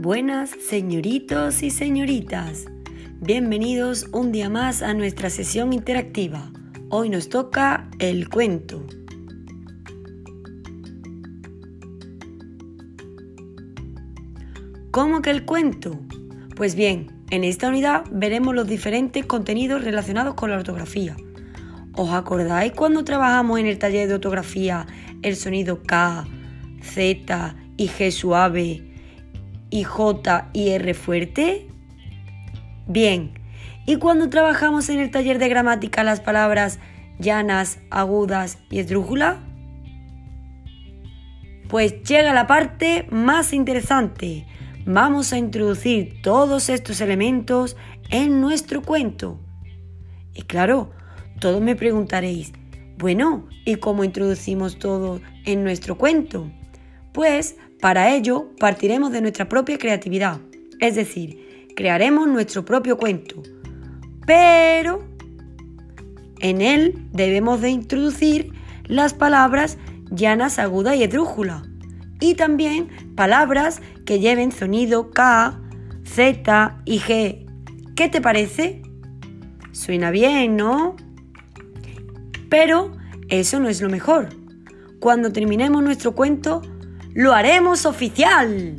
Buenas señoritos y señoritas. Bienvenidos un día más a nuestra sesión interactiva. Hoy nos toca el cuento. ¿Cómo que el cuento? Pues bien, en esta unidad veremos los diferentes contenidos relacionados con la ortografía. ¿Os acordáis cuando trabajamos en el taller de ortografía el sonido K, Z y G suave y J y R fuerte? Bien, ¿y cuando trabajamos en el taller de gramática las palabras llanas, agudas y esdrújula? Pues llega la parte más interesante. Vamos a introducir todos estos elementos en nuestro cuento. Y claro, todos me preguntaréis, bueno, ¿y cómo introducimos todo en nuestro cuento? Pues para ello partiremos de nuestra propia creatividad, es decir, crearemos nuestro propio cuento. Pero en él debemos de introducir las palabras llanas, aguda y esdrújula. Y también palabras que lleven sonido K, Z y G. ¿Qué te parece? Suena bien, ¿no? Pero eso no es lo mejor. Cuando terminemos nuestro cuento, lo haremos oficial.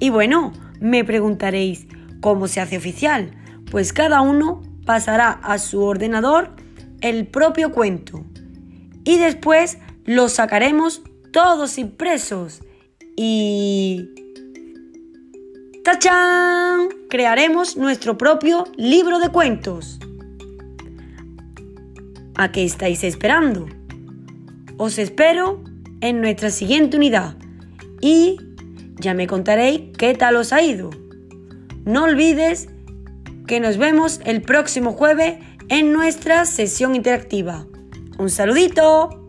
Y bueno, me preguntaréis, ¿cómo se hace oficial? Pues cada uno pasará a su ordenador el propio cuento y después lo sacaremos todos impresos y... ¡Tachán! Crearemos nuestro propio libro de cuentos. ¿A qué estáis esperando? Os espero en nuestra siguiente unidad y ya me contaréis qué tal os ha ido. No olvides que nos vemos el próximo jueves en nuestra sesión interactiva. Un saludito.